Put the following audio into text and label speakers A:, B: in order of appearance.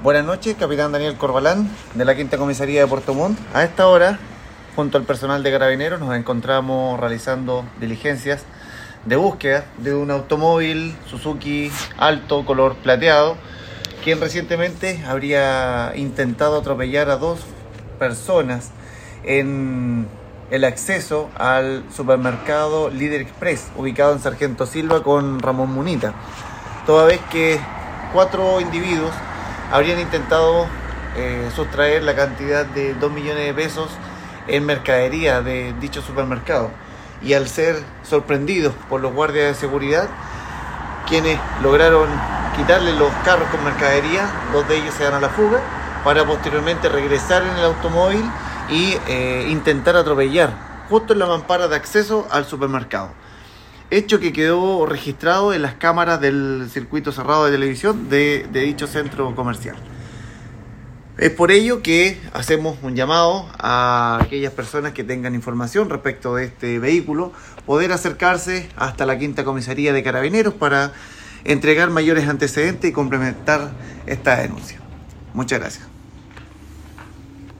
A: Buenas noches, capitán Daniel Corbalán, de la Quinta Comisaría de Puerto Montt. A esta hora, junto al personal de Carabineros, nos encontramos realizando diligencias de búsqueda de un automóvil Suzuki alto, color plateado, quien recientemente habría intentado atropellar a dos personas en el acceso al supermercado Líder Express, ubicado en Sargento Silva con Ramón Munita. Toda vez que cuatro individuos habrían intentado eh, sustraer la cantidad de 2 millones de pesos en mercadería de dicho supermercado. Y al ser sorprendidos por los guardias de seguridad, quienes lograron quitarle los carros con mercadería, dos de ellos se dan a la fuga, para posteriormente regresar en el automóvil y eh, intentar atropellar justo en la mampara de acceso al supermercado. Hecho que quedó registrado en las cámaras del circuito cerrado de televisión de, dicho centro comercial. Es por ello que hacemos un llamado a aquellas personas que tengan información respecto de este vehículo, poder acercarse hasta la quinta comisaría de carabineros para entregar mayores antecedentes y complementar esta denuncia. Muchas gracias.